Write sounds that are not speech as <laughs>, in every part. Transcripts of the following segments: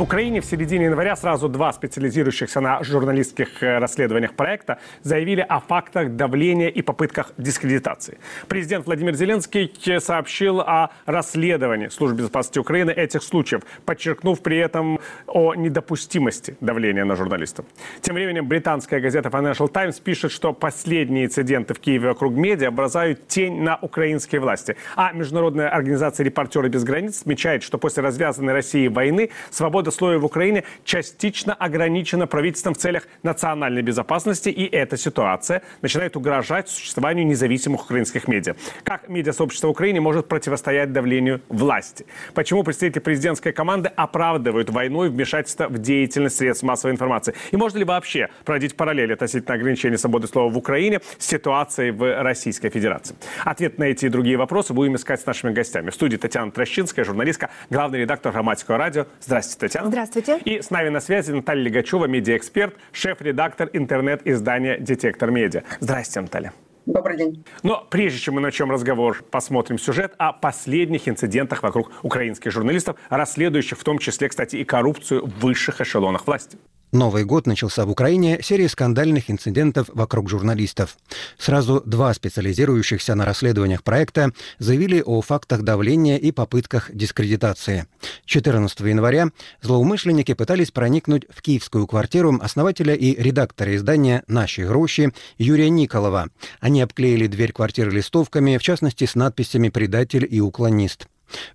В Украине в середине января сразу два специализирующихся на журналистских э, расследованиях проекта заявили о фактах давления и попытках дискредитации. Президент Владимир Зеленский сообщил о расследовании службы безопасности Украины этих случаев, подчеркнув при этом о недопустимости давления на журналистов. Тем временем британская газета Financial Times пишет, что последние инциденты в Киеве вокруг медиа бросают тень на украинские власти. А международная организация «Репортеры без границ» отмечает, что после развязанной России войны свобода слоя в Украине частично ограничена правительством в целях национальной безопасности, и эта ситуация начинает угрожать существованию независимых украинских медиа. Как медиасообщество в Украине может противостоять давлению власти? Почему представители президентской команды оправдывают войну и вмешательство в деятельность средств массовой информации? И можно ли вообще проводить параллели относительно ограничения свободы слова в Украине с ситуацией в Российской Федерации? Ответ на эти и другие вопросы будем искать с нашими гостями. В студии Татьяна Трощинская, журналистка, главный редактор громадского радио. Здравствуйте, Татьяна. Здравствуйте. И с нами на связи Наталья Легачева, медиаэксперт, шеф-редактор интернет-издания «Детектор медиа». Здравствуйте, Наталья. Добрый день. Но прежде чем мы начнем разговор, посмотрим сюжет о последних инцидентах вокруг украинских журналистов, расследующих в том числе, кстати, и коррупцию в высших эшелонах власти. Новый год начался в Украине серией скандальных инцидентов вокруг журналистов. Сразу два специализирующихся на расследованиях проекта заявили о фактах давления и попытках дискредитации. 14 января злоумышленники пытались проникнуть в киевскую квартиру основателя и редактора издания «Наши гроши» Юрия Николова. Они обклеили дверь квартиры листовками, в частности с надписями «Предатель» и «Уклонист».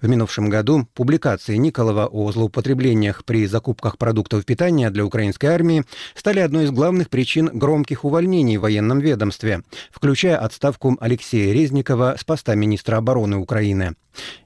В минувшем году публикации Николова о злоупотреблениях при закупках продуктов питания для украинской армии стали одной из главных причин громких увольнений в военном ведомстве, включая отставку Алексея Резникова с поста министра обороны Украины.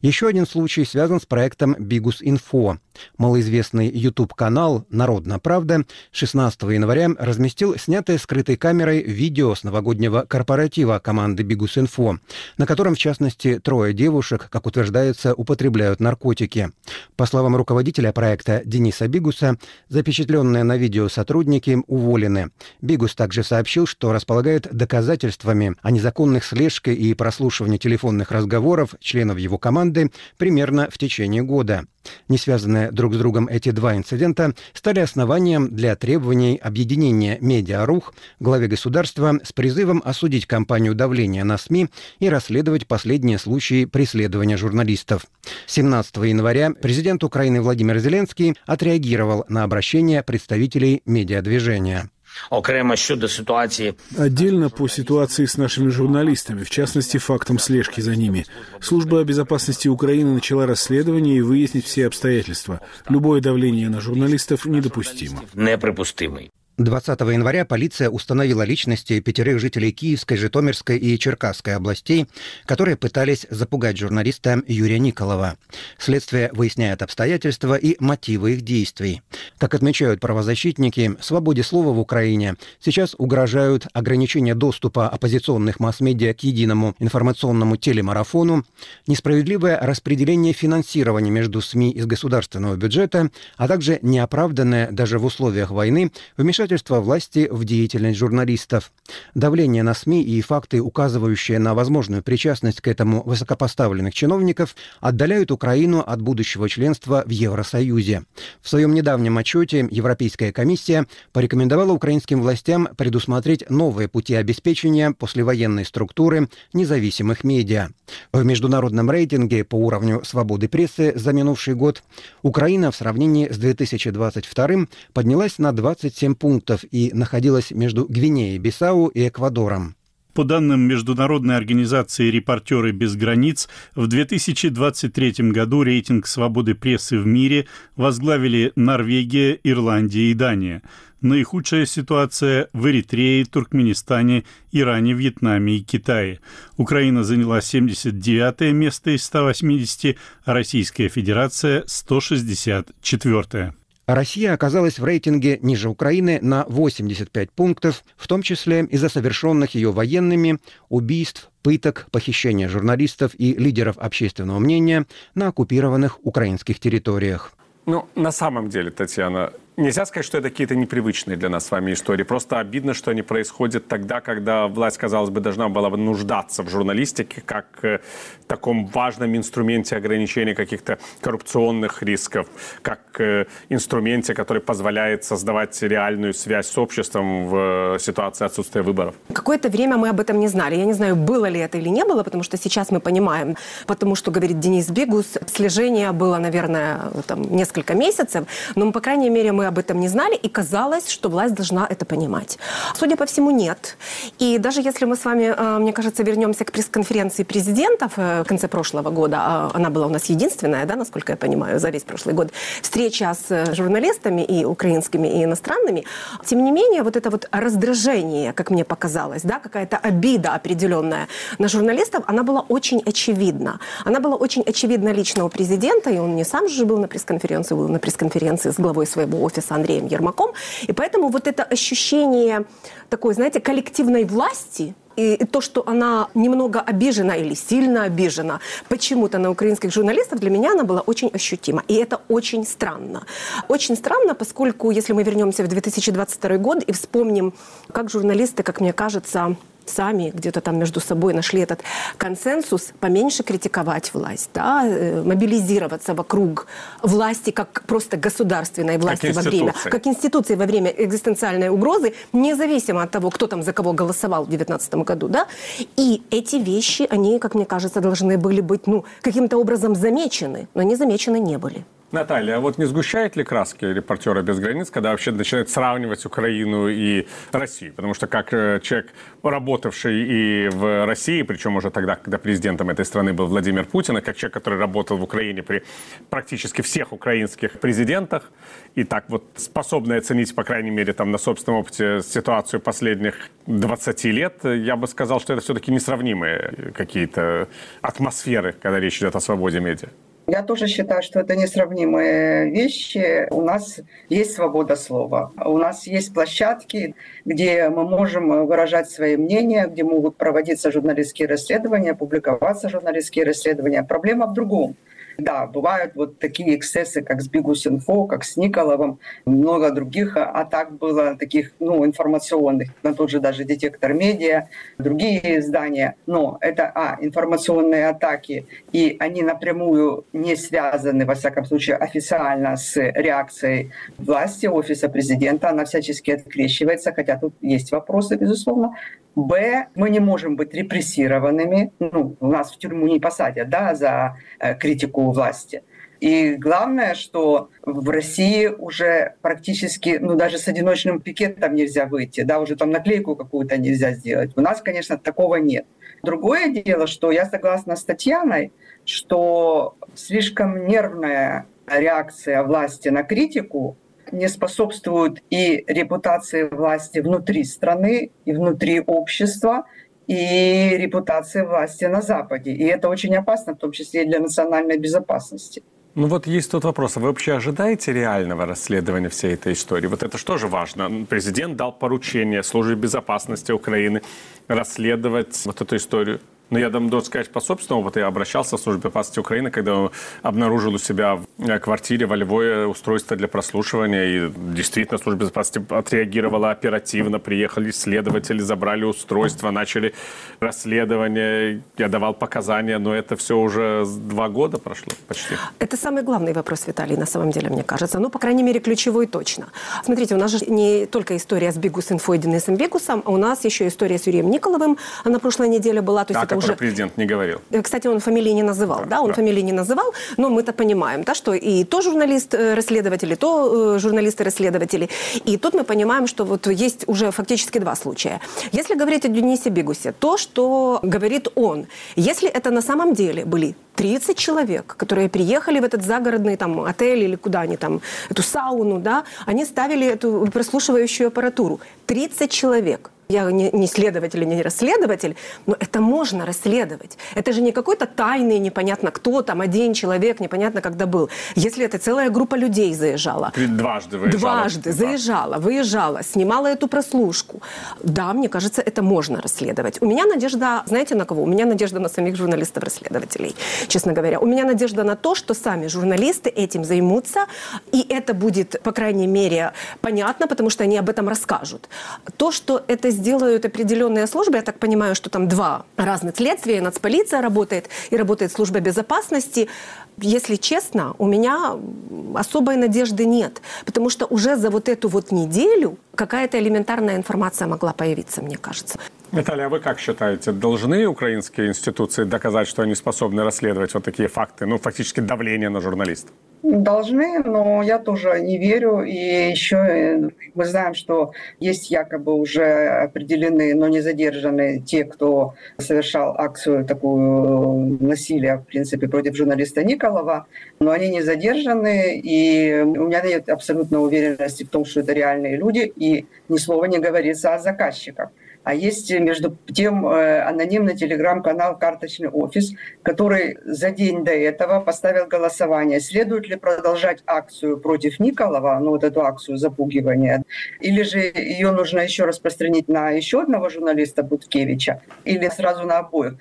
Еще один случай связан с проектом «Бигус Инфо». Малоизвестный YouTube-канал «Народная правда» 16 января разместил снятое скрытой камерой видео с новогоднего корпоратива команды «Бигус Инфо», на котором, в частности, трое девушек, как утверждается, употребляют наркотики. По словам руководителя проекта Дениса Бигуса, запечатленные на видео сотрудники уволены. Бигус также сообщил, что располагает доказательствами о незаконных слежке и прослушивании телефонных разговоров членов его команды примерно в течение года. Не связанные друг с другом эти два инцидента стали основанием для требований объединения «Медиарух» главе государства с призывом осудить кампанию давления на СМИ и расследовать последние случаи преследования журналистов. 17 января президент Украины Владимир Зеленский отреагировал на обращение представителей медиадвижения окремо щодо ситуации. Отдельно по ситуации с нашими журналистами, в частности, фактом слежки за ними. Служба безопасности Украины начала расследование и выяснить все обстоятельства. Любое давление на журналистов недопустимо. Неприпустимый. 20 января полиция установила личности пятерых жителей Киевской, Житомирской и Черкасской областей, которые пытались запугать журналиста Юрия Николова. Следствие выясняет обстоятельства и мотивы их действий. Как отмечают правозащитники, свободе слова в Украине сейчас угрожают ограничение доступа оппозиционных масс-медиа к единому информационному телемарафону, несправедливое распределение финансирования между СМИ из государственного бюджета, а также неоправданное даже в условиях войны вмешательство вмешательство власти в деятельность журналистов. Давление на СМИ и факты, указывающие на возможную причастность к этому высокопоставленных чиновников, отдаляют Украину от будущего членства в Евросоюзе. В своем недавнем отчете Европейская комиссия порекомендовала украинским властям предусмотреть новые пути обеспечения послевоенной структуры независимых медиа. В международном рейтинге по уровню свободы прессы за минувший год Украина в сравнении с 2022 поднялась на 27 пунктов пунктов и находилась между Гвинеей, Бисау и Эквадором. По данным Международной организации «Репортеры без границ», в 2023 году рейтинг свободы прессы в мире возглавили Норвегия, Ирландия и Дания. Наихудшая ситуация в Эритрее, Туркменистане, Иране, Вьетнаме и Китае. Украина заняла 79 место из 180, а Российская Федерация – 164. Россия оказалась в рейтинге ниже Украины на 85 пунктов, в том числе из-за совершенных ее военными убийств, пыток, похищения журналистов и лидеров общественного мнения на оккупированных украинских территориях. Ну, на самом деле, Татьяна, Нельзя сказать, что это какие-то непривычные для нас с вами истории. Просто обидно, что они происходят тогда, когда власть, казалось бы, должна была бы нуждаться в журналистике как э, таком важном инструменте ограничения каких-то коррупционных рисков, как э, инструменте, который позволяет создавать реальную связь с обществом в ситуации отсутствия выборов. Какое-то время мы об этом не знали. Я не знаю, было ли это или не было, потому что сейчас мы понимаем, потому что, говорит Денис Бигус, слежение было, наверное, там, несколько месяцев, но, по крайней мере, мы об этом не знали, и казалось, что власть должна это понимать. Судя по всему, нет. И даже если мы с вами, э, мне кажется, вернемся к пресс-конференции президентов э, в конце прошлого года, а она была у нас единственная, да, насколько я понимаю, за весь прошлый год, встреча с э, журналистами и украинскими, и иностранными, тем не менее, вот это вот раздражение, как мне показалось, да, какая-то обида определенная на журналистов, она была очень очевидна. Она была очень очевидна лично у президента, и он не сам же был на пресс-конференции, был на пресс-конференции с главой своего офиса с Андреем Ермаком. И поэтому вот это ощущение такой, знаете, коллективной власти, и то, что она немного обижена или сильно обижена почему-то на украинских журналистов, для меня она была очень ощутима. И это очень странно. Очень странно, поскольку, если мы вернемся в 2022 год и вспомним, как журналисты, как мне кажется, сами где-то там между собой нашли этот консенсус, поменьше критиковать власть, да, э, мобилизироваться вокруг власти как просто государственной власти как во время, как институции во время экзистенциальной угрозы, независимо от того, кто там за кого голосовал в 2019 году, да, и эти вещи, они, как мне кажется, должны были быть, ну, каким-то образом замечены, но они замечены не были. Наталья, а вот не сгущает ли краски репортера без границ, когда вообще начинают сравнивать Украину и Россию? Потому что как э, человек, работавший и в России, причем уже тогда, когда президентом этой страны был Владимир Путин, и как человек, который работал в Украине при практически всех украинских президентах, и так вот способный оценить, по крайней мере, там на собственном опыте ситуацию последних 20 лет, я бы сказал, что это все-таки несравнимые какие-то атмосферы, когда речь идет о свободе медиа. Я тоже считаю, что это несравнимые вещи. У нас есть свобода слова. У нас есть площадки, где мы можем выражать свои мнения, где могут проводиться журналистские расследования, публиковаться журналистские расследования. Проблема в другом – да, бывают вот такие эксцессы, как с Бигус.Инфо, как с Николовым, много других атак было, таких ну, информационных, на тот же даже детектор медиа, другие издания. Но это, а, информационные атаки, и они напрямую не связаны, во всяком случае, официально с реакцией власти, офиса президента. Она всячески открещивается, хотя тут есть вопросы, безусловно. Б, мы не можем быть репрессированными. Ну, нас в тюрьму не посадят да, за э, критику власти. И главное, что в России уже практически, ну даже с одиночным пикетом нельзя выйти, да, уже там наклейку какую-то нельзя сделать. У нас, конечно, такого нет. Другое дело, что я согласна с Татьяной, что слишком нервная реакция власти на критику не способствуют и репутации власти внутри страны, и внутри общества, и репутации власти на Западе. И это очень опасно, в том числе и для национальной безопасности. Ну вот есть тот вопрос, а вы вообще ожидаете реального расследования всей этой истории? Вот это что же важно? Президент дал поручение службе безопасности Украины расследовать вот эту историю. Но я должен сказать по собственному опыту, я обращался в службу безопасности Украины, когда обнаружил у себя в э, квартире во Львове устройство для прослушивания, и действительно служба безопасности отреагировала оперативно, приехали следователи, забрали устройство, начали расследование, я давал показания, но это все уже два года прошло почти. Это самый главный вопрос, Виталий, на самом деле, мне кажется. Ну, по крайней мере, ключевой точно. Смотрите, у нас же не только история с Бигус Инфо и Денисом Бигусом, а у нас еще история с Юрием Николовым на прошлой неделе была. То есть это уже... президент не говорил. Э, кстати, он фамилии не называл, да, да он да. фамилии не называл, но мы-то понимаем, да, что и то журналист-расследователь, э, и то э, журналисты-расследователи. И тут мы понимаем, что вот есть уже фактически два случая. Если говорить о Денисе Бигусе, то, что говорит он, если это на самом деле были 30 человек, которые приехали в этот загородный там отель или куда они там, эту сауну, да, они ставили эту прослушивающую аппаратуру. 30 человек – Я не, не следователь, не расследователь, но это можно расследовать. Это же не какой-то тайный, непонятно кто, там один человек, непонятно когда был. Если это целая группа людей заезжала. Дважды выезжала. Дважды заезжала, выезжала, снимала эту прослушку. Да, мне кажется, это можно расследовать. У меня надежда, знаете, на кого? У меня надежда на самих журналистов-расследователей, честно говоря. У меня надежда на то, что сами журналисты этим займутся, и это будет, по крайней мере, понятно, потому что они об этом расскажут. То, что это сделают определенные службы, я так понимаю, что там два разных следствия, нацполиция работает и работает служба безопасности, если честно, у меня особой надежды нет, потому что уже за вот эту вот неделю какая-то элементарная информация могла появиться, мне кажется. Наталья, а вы как считаете, должны украинские институции доказать, что они способны расследовать вот такие факты, ну, фактически давление на журналистов? Должны, но я тоже не верю. И еще э, мы знаем, что есть якобы уже определены, но не задержаны те, кто совершал акцию такую э, насилия, в принципе, против журналиста Николова, но они не задержаны, и у меня нет абсолютной уверенности в том, что это реальные люди, и ни слова не говорится о заказчиках. А есть, между тем, э, анонимный телеграм-канал «Карточный офис», который за день до этого поставил голосование, следует ли продолжать акцию против Николова, ну вот эту акцию запугивания, или же ее нужно еще распространить на еще одного журналиста Буткевича, или сразу на обоих.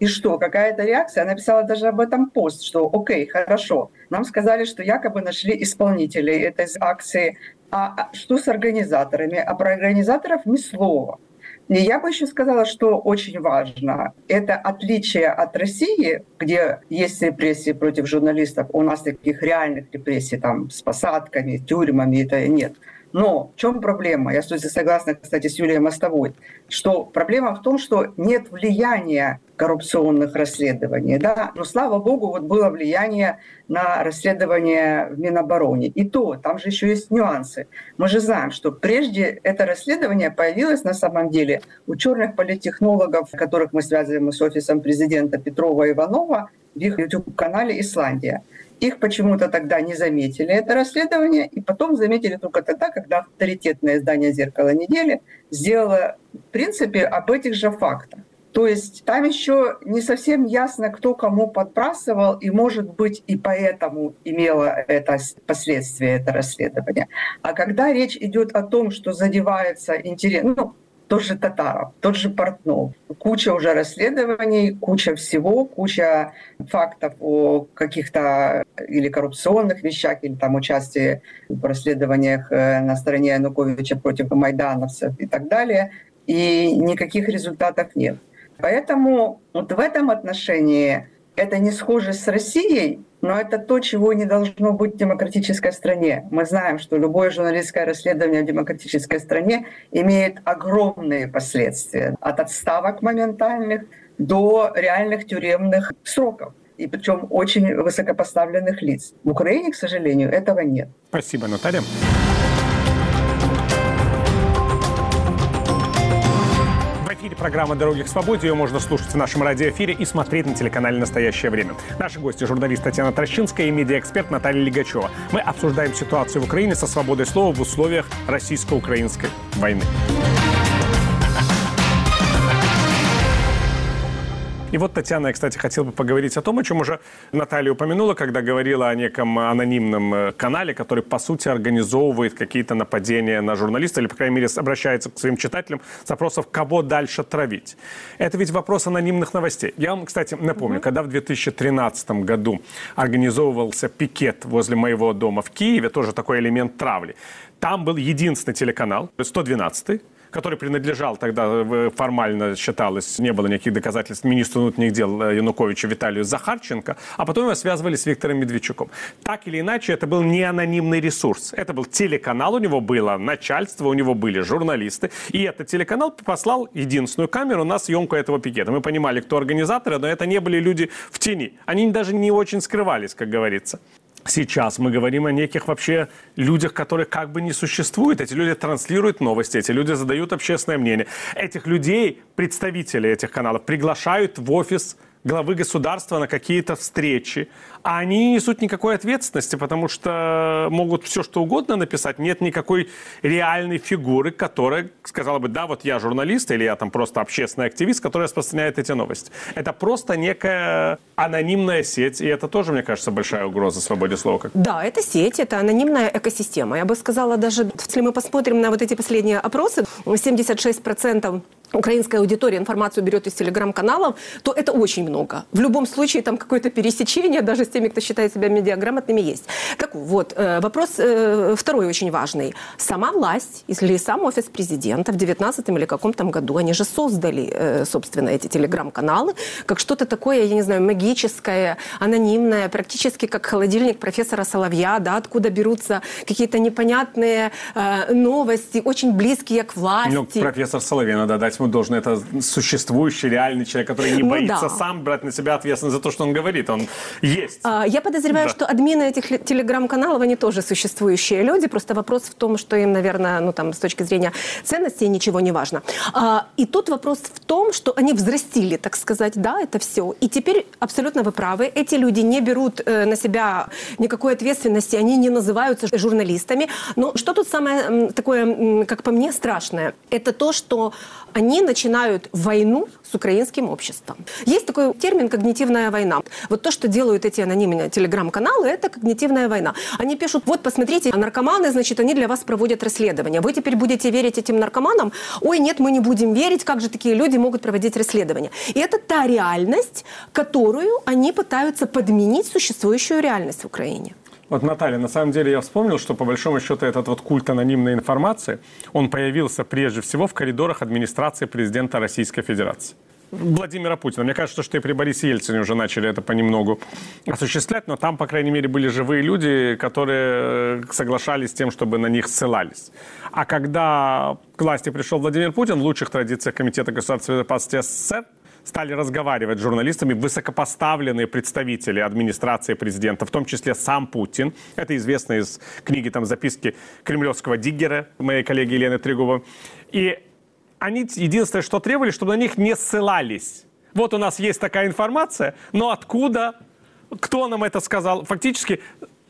И что, какая-то реакция? Она писала даже об этом пост, что окей, хорошо, нам сказали, что якобы нашли исполнителей этой акции, а что с организаторами? А про организаторов ни слова. И я бы еще сказала, что очень важно, это отличие от России, где есть репрессии против журналистов, у нас таких реальных репрессий там с посадками, тюрьмами, это нет. Но в чем проблема? Я согласна, кстати, с Юлией Мостовой, что проблема в том, что нет влияния коррупционных расследований. Да? Но, слава богу, вот было влияние на расследование в Минобороне. И то, там же еще есть нюансы. Мы же знаем, что прежде это расследование появилось на самом деле у черных политтехнологов, которых мы связываем с офисом президента Петрова и Иванова, в их YouTube-канале «Исландия». Их почему-то тогда не заметили, это расследование, и потом заметили только тогда, когда авторитетное издание «Зеркало недели» сделало, в принципе, об этих же фактах. То есть там еще не совсем ясно, кто кому подбрасывал, и, может быть, и поэтому имело это последствия, это расследование. А когда речь идет о том, что задевается интерес, ну, тот же Татаров, тот же Портнов. Куча уже расследований, куча всего, куча фактов о каких-то или коррупционных вещах, или там участии в расследованиях э, на стороне Януковича против майдановцев и так далее. И никаких результатов нет. Поэтому вот в этом отношении это не схоже с Россией, но это то, чего не должно быть в демократической стране. Мы знаем, что любое журналистское расследование в демократической стране имеет огромные последствия. От отставок моментальных до реальных тюремных сроков и причем очень высокопоставленных лиц. В Украине, к сожалению, этого нет. Спасибо, Наталья. Эфире программа «Дороги к свободе». Ее можно слушать в нашем радиоэфире и смотреть на телеканале «Настоящее время». Наши гости – журналист Татьяна Трощинская и медиаэксперт Наталья Лигачева. Мы обсуждаем ситуацию в Украине со свободой слова в условиях российско-украинской войны. И вот, Татьяна, я, кстати, хотел бы поговорить о том, о чем уже Наталья упомянула, когда говорила о неком анонимном э, канале, который, по сути, организовывает какие-то нападения на журналиста, или, по крайней мере, обращается к своим читателям с вопросом, кого дальше травить. Это ведь вопрос анонимных новостей. Я вам, кстати, напомню, mm-hmm. когда в 2013 году организовывался пикет возле моего дома в Киеве, тоже такой элемент травли, там был единственный телеканал, 112 который принадлежал тогда, э, формально считалось, не было никаких доказательств министру внутренних дел э, Януковича Виталию Захарченко, а потом его связывали с Виктором Медведчуком. Так или иначе, это был не анонимный ресурс. Это был телеканал, у него было начальство, у него были журналисты. И этот телеканал послал единственную камеру на съемку этого пикета. Мы понимали, кто организаторы, но это не были люди в тени. Они даже не очень скрывались, как говорится. Сейчас мы говорим о неких вообще людях, которые как бы не существуют. Эти люди транслируют новости, эти люди задают общественное мнение. Этих людей, представители этих каналов, приглашают в офис главы государства на какие-то встречи, а они не несут никакой ответственности, потому что могут все что угодно написать. Нет никакой реальной фигуры, которая сказала бы, да, вот я журналист или я там просто общественный активист, который распространяет эти новости. Это просто некая анонимная сеть, и это тоже, мне кажется, большая угроза свободе слова. Да, это сеть, это анонимная экосистема. Я бы сказала, даже если мы посмотрим на вот эти последние опросы, 76% украинская аудитория информацию берет из телеграм-каналов, то это очень много. В любом случае там какое-то пересечение даже с теми, кто считает себя медиаграмотными, есть. Так вот, э, вопрос э, второй очень важный. Сама власть или сам офис президента в 19 или каком-то году, они же создали, э, собственно, эти телеграм-каналы, как что-то такое, я не знаю, магическое, анонимное, практически как холодильник профессора Соловья, да, откуда берутся какие-то непонятные новости, очень близкие к власти. Ну, профессор Соловей надо дать ему должен. Это существующий, реальный человек, который не ну, боится да. сам брать на себя ответственность за то, что он говорит. Он есть. А, я подозреваю, да. что админы этих телеграм-каналов, они тоже существующие люди. Просто вопрос в том, что им, наверное, ну, там, с точки зрения ценностей ничего не важно. А, и тут вопрос в том, что они взрастили, так сказать, да, это все. И теперь абсолютно вы правы. Эти люди не берут э, на себя никакой ответственности, они не называются журналистами. Но что тут самое такое, как по мне, страшное? Это то, что они начинают войну с украинским обществом. Есть такой термин «когнитивная война». Вот то, что делают эти анонимные телеграм-каналы, это когнитивная война. Они пишут, вот посмотрите, наркоманы, значит, они для вас проводят расследование. Вы теперь будете верить этим наркоманам? Ой, нет, мы не будем верить, как же такие люди могут проводить расследование? И это та реальность, которую они пытаются подменить существующую реальность в Украине. Вот, Наталья, на самом деле я вспомнил, что по большому счету этот вот культ анонимной информации, он появился прежде всего в коридорах администрации президента Российской Федерации. Владимира Путина. Мне кажется, что и при Борисе Ельцине уже начали это понемногу осуществлять, но там, по крайней мере, были живые люди, которые э, соглашались с тем, чтобы на них ссылались. А когда к власти пришел Владимир Путин, в лучших традициях Комитета государственной безопасности СССР, стали разговаривать с журналистами высокопоставленные представители администрации президента, в том числе сам Путин. Это известно из книги там записки кремлевского диггера моей коллеги Елены Трегова. И они единственное, что требовали, чтобы на них не ссылались. Вот у нас есть такая информация, но откуда, кто нам это сказал? Фактически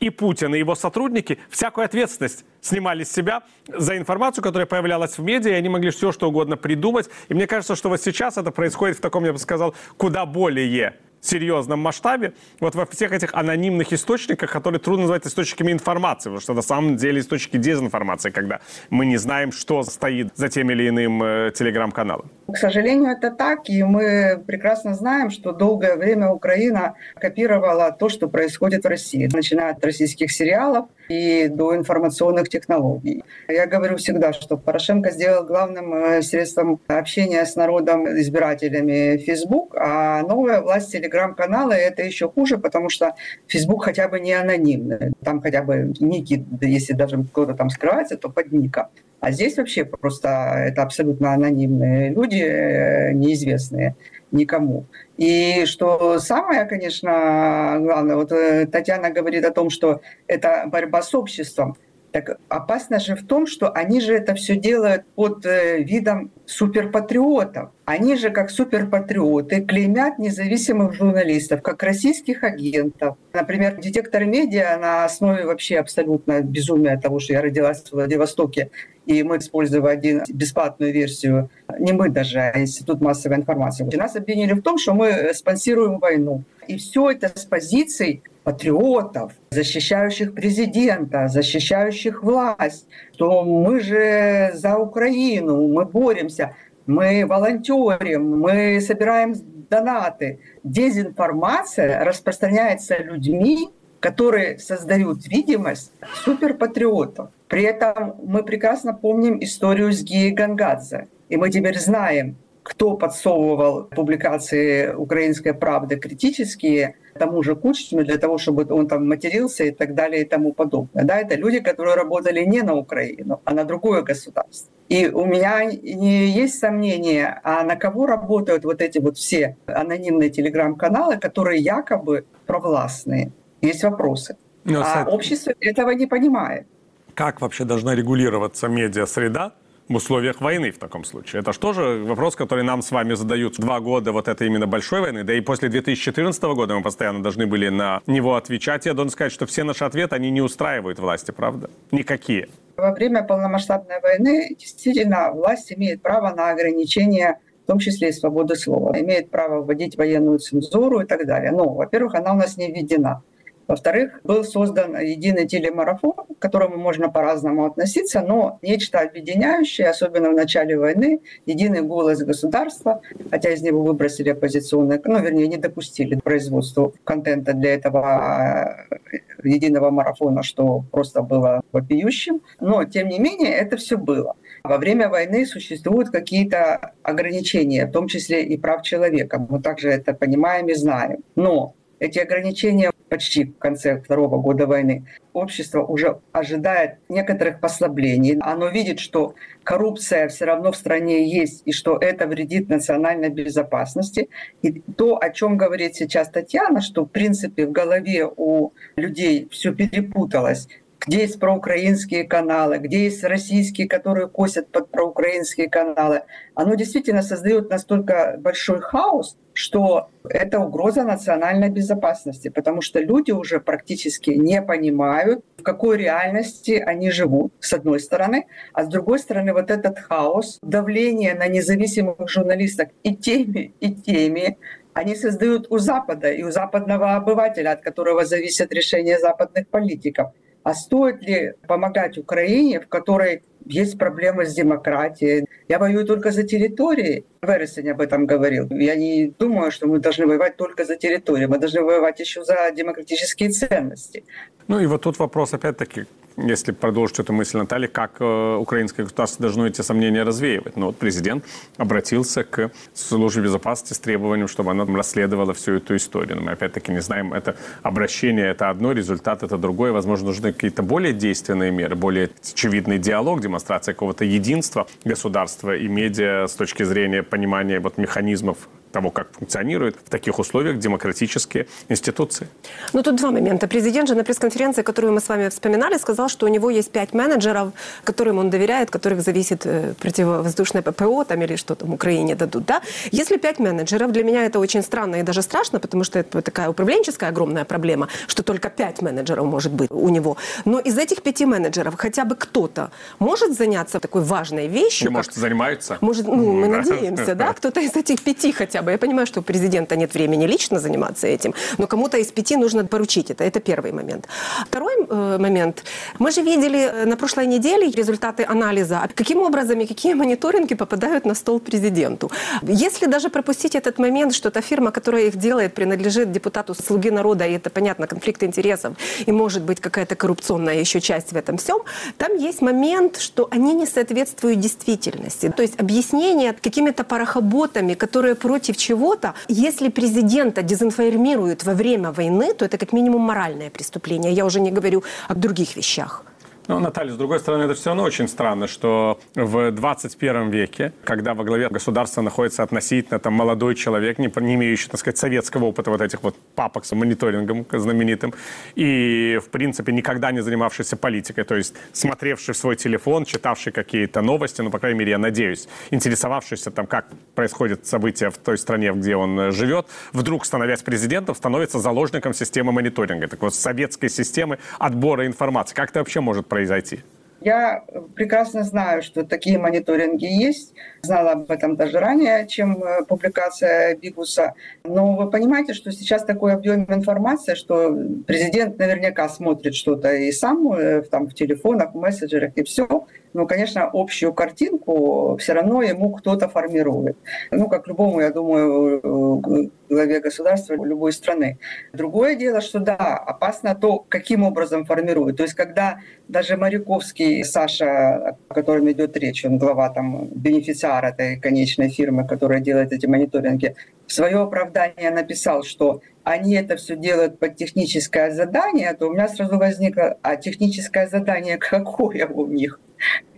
и Путин, и его сотрудники всякую ответственность снимали с себя за информацию, которая появлялась в медиа, и они могли все что угодно придумать. И мне кажется, что вот сейчас это происходит в таком, я бы сказал, куда более серьезном масштабе, вот во всех этих анонимных источниках, которые трудно назвать источниками информации, потому что на самом деле источники дезинформации, когда мы не знаем, что стоит за тем или иным э, телеграм-каналом. К сожалению, это так, и мы прекрасно знаем, что долгое время Украина копировала то, что происходит в России, начиная от российских сериалов и до информационных технологий. Я говорю всегда, что Порошенко сделал главным э, средством общения с народом, избирателями Facebook, а новая власть телеграм-каналы это еще хуже, потому что Facebook хотя бы не анонимный. Там хотя бы ники, если даже кто-то там скрывается, то под ником. А здесь вообще просто это абсолютно анонимные люди, э, неизвестные никому. И что самое, конечно, главное, вот э, Татьяна говорит о том, что это борьба с обществом. Так опасно же в том, что они же это все делают под э, видом суперпатриотов. Они же, как суперпатриоты, клеймят независимых журналистов, как российских агентов. Например, детектор медиа на основе вообще абсолютно безумия того, что я родилась в Владивостоке, и мы использовали один, бесплатную версию, не мы даже, а Институт массовой информации. Нас обвинили в том, что мы спонсируем войну. И все это с позиций патриотов, защищающих президента, защищающих власть, что мы же за Украину, мы боремся, мы волонтерим, мы собираем донаты. Дезинформация распространяется людьми, которые создают видимость суперпатриотов. При этом мы прекрасно помним историю с Гией Гангадзе. И мы теперь знаем, кто подсовывал публикации «Украинской правды» критические тому же Кучину для того, чтобы он там матерился и так далее и тому подобное. Да, это люди, которые работали не на Украину, а на другое государство. И у меня не есть сомнения, а на кого работают вот эти вот все анонимные телеграм-каналы, которые якобы провластные. Есть вопросы. Но, ну, а общество этого не понимает. Как вообще должна регулироваться медиа-среда, в условиях войны в таком случае? Это же тоже вопрос, который нам с вами задают два года вот этой именно большой войны, да и после 2014 года мы постоянно должны были на него отвечать. Я должен сказать, что все наши ответы, они не устраивают власти, правда? Никакие. Во время полномасштабной войны действительно власть имеет право на ограничение в том числе и свободы слова, имеет право вводить военную цензуру и так далее. Но, во-первых, она у нас не введена. Во-вторых, был создан единый телемарафон, к которому можно по-разному относиться, но нечто объединяющее, особенно в начале войны, единый голос государства, хотя из него выбросили оппозиционные, ну, вернее, не допустили производству контента для этого э, единого марафона, что просто было вопиющим. Но, тем не менее, это все было. Во время войны существуют какие-то ограничения, в том числе и прав человека. Мы также это понимаем и знаем. Но эти ограничения почти в конце второго года войны. Общество уже ожидает некоторых послаблений. Оно видит, что коррупция все равно в стране есть, и что это вредит национальной безопасности. И то, о чем говорит сейчас Татьяна, что в принципе в голове у людей все перепуталось где есть проукраинские каналы, где есть российские, которые косят под проукраинские каналы, оно действительно создает настолько большой хаос, что это угроза национальной безопасности, потому что люди уже практически не понимают, в какой реальности они живут, с одной стороны, а с другой стороны вот этот хаос, давление на независимых журналистов и теми, и теми, они создают у Запада и у западного обывателя, от которого зависят решения западных политиков – а стоит ли помогать Украине, в которой есть проблемы с демократией. Я воюю только за территории. Вересень об этом говорил. Я не думаю, что мы должны воевать только за территорию. Мы должны воевать еще за демократические ценности. Ну и вот тут вопрос опять-таки, если продолжить эту мысль Натальи, как э, украинское государство должно эти сомнения развеивать. Ну вот президент обратился к службе безопасности с требованием, чтобы она расследовала всю эту историю. Но мы опять-таки не знаем, это обращение, это одно, результат это другое. Возможно, нужны какие-то более действенные меры, более очевидный диалог, демонстрация какого-то единства государства и медиа с точки зрения понимания вот механизмов того, как функционируют в таких условиях демократические институции. Ну, тут два момента. Президент же на пресс-конференции, которую мы с вами вспоминали, сказал, что у него есть пять менеджеров, которым он доверяет, которых зависит э, противовоздушное ППО там, или что там Украине дадут. Да? Если пять менеджеров, для меня это очень странно и даже страшно, потому что это такая управленческая огромная проблема, что только пять менеджеров может быть у него. Но из этих пяти менеджеров хотя бы кто-то может заняться такой важной вещью. Может, занимаются? Может, ну, мы надеемся, да, <laughs> кто-то из этих пяти хотя бы бы. Я понимаю, что у президента нет времени лично заниматься этим, но кому-то из пяти нужно поручить это. Это первый момент. Второй э, момент. Мы же видели э, на прошлой неделе результаты анализа, каким образом и какие мониторинги попадают на стол президенту. Если даже пропустить этот момент, что та фирма, которая их делает, принадлежит депутату «Слуги народа», и это, понятно, конфликт интересов, и может быть какая-то коррупционная еще часть в этом всем, там есть момент, что они не соответствуют действительности. То есть объяснение какими-то парохоботами, которые против против чего-то, если президента дезинформируют во время войны, то это как минимум моральное преступление. Я уже не говорю о других вещах. Ну, Наталья, с другой стороны, это все равно очень странно, что в 21 веке, когда во главе государства находится относительно там, молодой человек, не, не имеющий, так сказать, советского опыта вот этих вот папок с мониторингом знаменитым, и, в принципе, никогда не занимавшийся политикой, то есть смотревший в свой телефон, читавший какие-то новости, ну, по крайней мере, я надеюсь, интересовавшийся там, как происходят события в той стране, где он живет, вдруг, становясь президентом, становится заложником системы мониторинга, так вот, советской системы отбора информации. Как это вообще может произойти? Я прекрасно знаю, что такие мониторинги есть. Знала об этом даже ранее, чем э, публикация Бигуса. Но вы понимаете, что сейчас такой объем информации, что президент наверняка смотрит что-то и сам э, там, в телефонах, в мессенджерах и все. Но, конечно, общую картинку все равно ему кто-то формирует. Ну, как любому, я думаю, э, главе государства любой страны. Другое дело, что да, опасно то, каким образом формируют. То есть когда даже Моряковский Саша, о котором идет речь, он глава там бенефициар этой конечной фирмы, которая делает эти мониторинги, в свое оправдание написал, что они это все делают под техническое задание, то у меня сразу возникло, а техническое задание какое у них?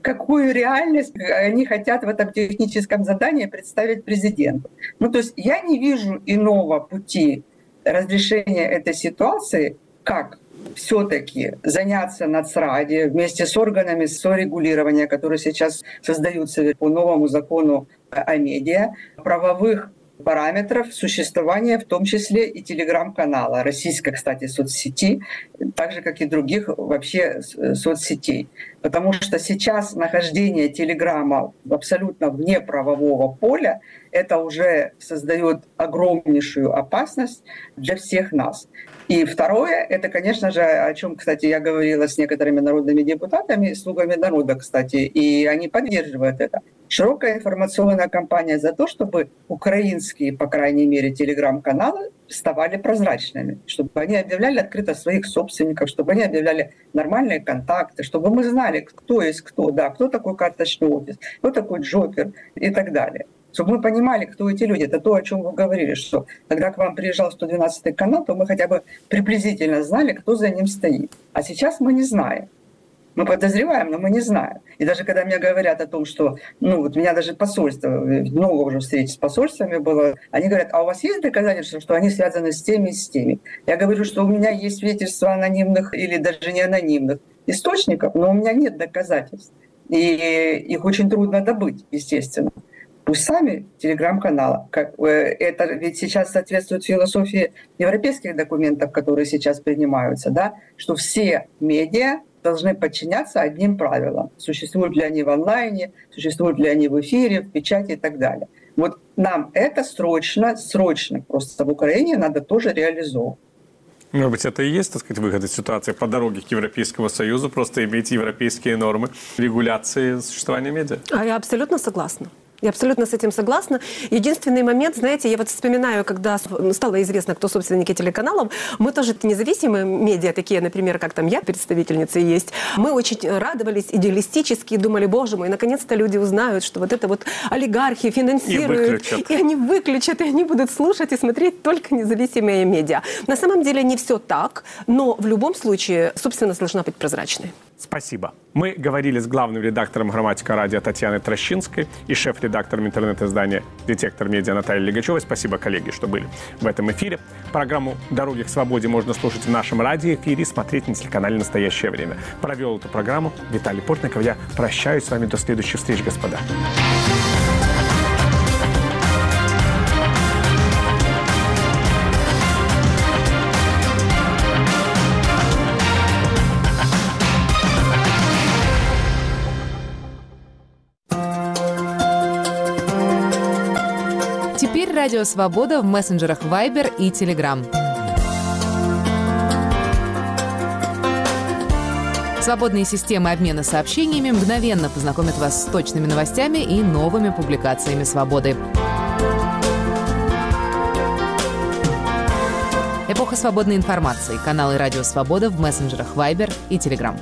Какую реальность они хотят в этом техническом задании представить президенту. Ну, то есть я не вижу иного пути разрешения этой ситуации, как все-таки заняться нацради вместе с органами сорегулирования, которые сейчас создаются по новому закону о медиа, правовых параметров существования, в том числе и телеграм-канала, российской, кстати, соцсети, так же, как и других вообще соцсетей. Потому что сейчас нахождение телеграмма абсолютно вне правового поля, это уже создает огромнейшую опасность для всех нас. И второе, это, конечно же, о чем, кстати, я говорила с некоторыми народными депутатами, слугами народа, кстати, и они поддерживают это. Широкая информационная кампания за то, чтобы украинские, по крайней мере, телеграм-каналы ставали прозрачными, чтобы они объявляли открыто своих собственников, чтобы они объявляли нормальные контакты, чтобы мы знали, кто есть кто, да, кто такой карточный офис, кто такой Джокер и так далее чтобы мы понимали, кто эти люди. Это то, о чем вы говорили, что когда к вам приезжал 112 канал, то мы хотя бы приблизительно знали, кто за ним стоит. А сейчас мы не знаем. Мы подозреваем, но мы не знаем. И даже когда мне говорят о том, что, ну, вот меня даже посольство, много уже встреч с посольствами было, они говорят, а у вас есть доказательства, что они связаны с теми и с теми? Я говорю, что у меня есть свидетельства анонимных или даже не анонимных источников, но у меня нет доказательств. И их очень трудно добыть, естественно. Пусть сами телеграм-канала. Как, э, это ведь сейчас соответствует философии европейских документов, которые сейчас принимаются, да, что все медиа должны подчиняться одним правилам. Существуют ли они в онлайне, существуют ли они в эфире, в печати и так далее. Вот нам это срочно, срочно просто в Украине надо тоже реализовывать. Может быть, это и есть, так сказать, выход из ситуации по дороге к Европейскому Союзу, просто иметь европейские нормы регуляции существования медиа? А я абсолютно согласна. Я абсолютно с этим согласна. Единственный момент, знаете, я вот вспоминаю, когда стало известно, кто собственники телеканалов, мы тоже независимые медиа, такие, например, как там я, представительница есть, мы очень радовались идеалистически и думали, боже мой, наконец-то люди узнают, что вот это вот олигархи финансируют. И, и они выключат, и они будут слушать и смотреть только независимые медиа. На самом деле не все так, но в любом случае собственность должна быть прозрачной. Спасибо. Мы говорили с главным редактором «Грамматика радио» Татьяной Трощинской и шеф-редактором интернет-издания «Детектор медиа» Натальей Легачевой. Спасибо, коллеги, что были в этом эфире. Программу «Дороги к свободе» можно слушать в нашем радиоэфире и смотреть на телеканале «Настоящее время». Провел эту программу Виталий Портников. Я прощаюсь с вами до следующих встреч, господа. Радио Свобода в мессенджерах Viber и Telegram. Свободные системы обмена сообщениями мгновенно познакомят вас с точными новостями и новыми публикациями «Свободы». Эпоха свободной информации. Каналы «Радио Свобода» в мессенджерах Viber и Telegram.